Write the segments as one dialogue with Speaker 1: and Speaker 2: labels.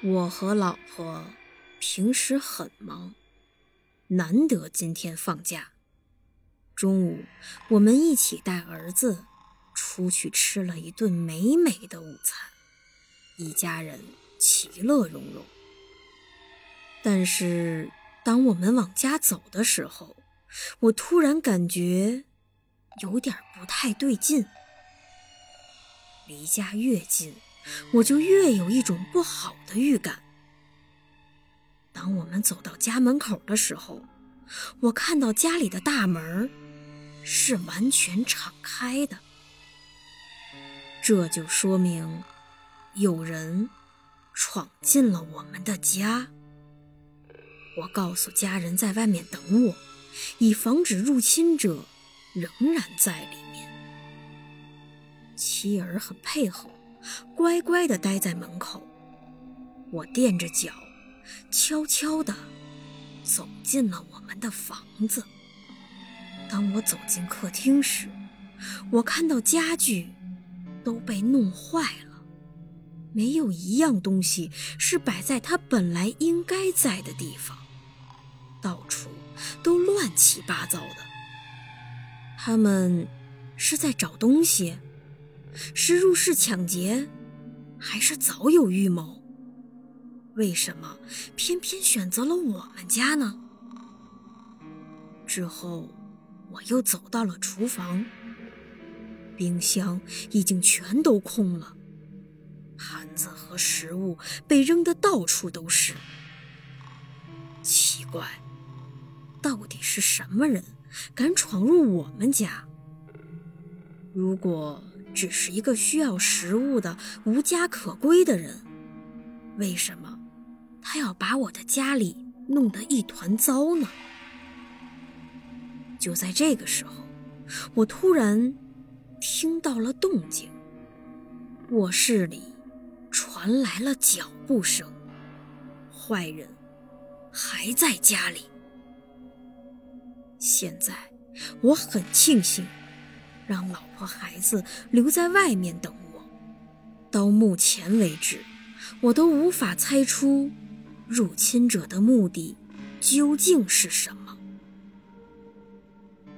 Speaker 1: 我和老婆平时很忙，难得今天放假。中午，我们一起带儿子出去吃了一顿美美的午餐，一家人其乐融融。但是，当我们往家走的时候，我突然感觉有点不太对劲。离家越近，我就越有一种不好的预感。当我们走到家门口的时候，我看到家里的大门是完全敞开的，这就说明有人闯进了我们的家。我告诉家人在外面等我，以防止入侵者仍然在里面。妻儿很配合。乖乖地待在门口，我垫着脚，悄悄地走进了我们的房子。当我走进客厅时，我看到家具都被弄坏了，没有一样东西是摆在它本来应该在的地方，到处都乱七八糟的。他们是在找东西。是入室抢劫，还是早有预谋？为什么偏偏选择了我们家呢？之后，我又走到了厨房，冰箱已经全都空了，盘子和食物被扔得到处都是。奇怪，到底是什么人敢闯入我们家？如果……只是一个需要食物的无家可归的人，为什么他要把我的家里弄得一团糟呢？就在这个时候，我突然听到了动静，卧室里传来了脚步声，坏人还在家里。现在我很庆幸。让老婆孩子留在外面等我。到目前为止，我都无法猜出入侵者的目的究竟是什么。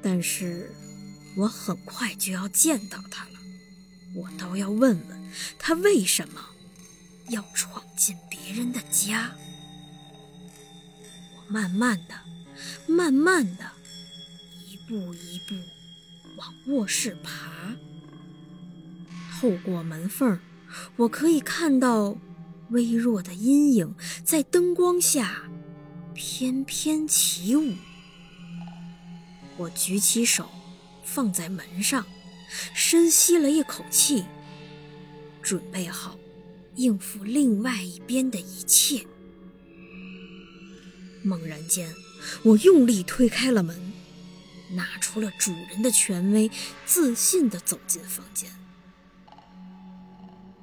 Speaker 1: 但是，我很快就要见到他了，我倒要问问他为什么要闯进别人的家。我慢慢的、慢慢的、一步一步。往卧室爬，透过门缝我可以看到微弱的阴影在灯光下翩翩起舞。我举起手放在门上，深吸了一口气，准备好应付另外一边的一切。猛然间，我用力推开了门。拿出了主人的权威，自信地走进房间。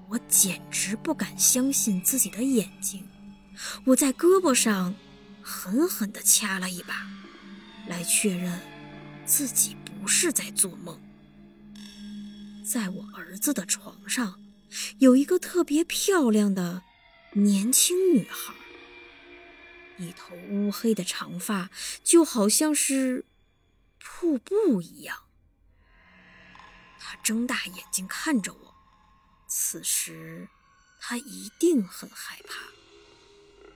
Speaker 1: 我简直不敢相信自己的眼睛。我在胳膊上狠狠地掐了一把，来确认自己不是在做梦。在我儿子的床上，有一个特别漂亮的年轻女孩，一头乌黑的长发，就好像是……瀑布一样，他睁大眼睛看着我。此时，他一定很害怕。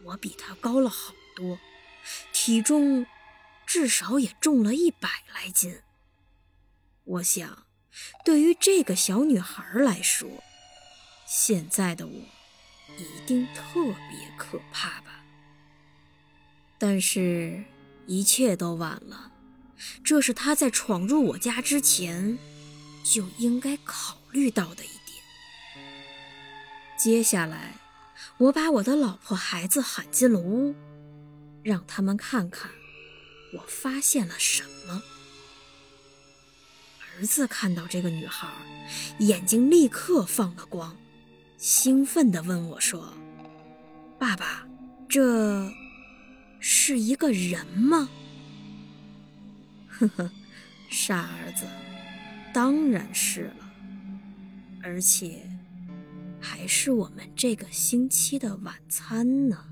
Speaker 1: 我比他高了好多，体重至少也重了一百来斤。我想，对于这个小女孩来说，现在的我一定特别可怕吧。但是，一切都晚了。这是他在闯入我家之前就应该考虑到的一点。接下来，我把我的老婆孩子喊进了屋，让他们看看我发现了什么。儿子看到这个女孩，眼睛立刻放了光，兴奋地问我说：“爸爸，这是一个人吗？”呵 呵，傻儿子，当然是了，而且还是我们这个星期的晚餐呢。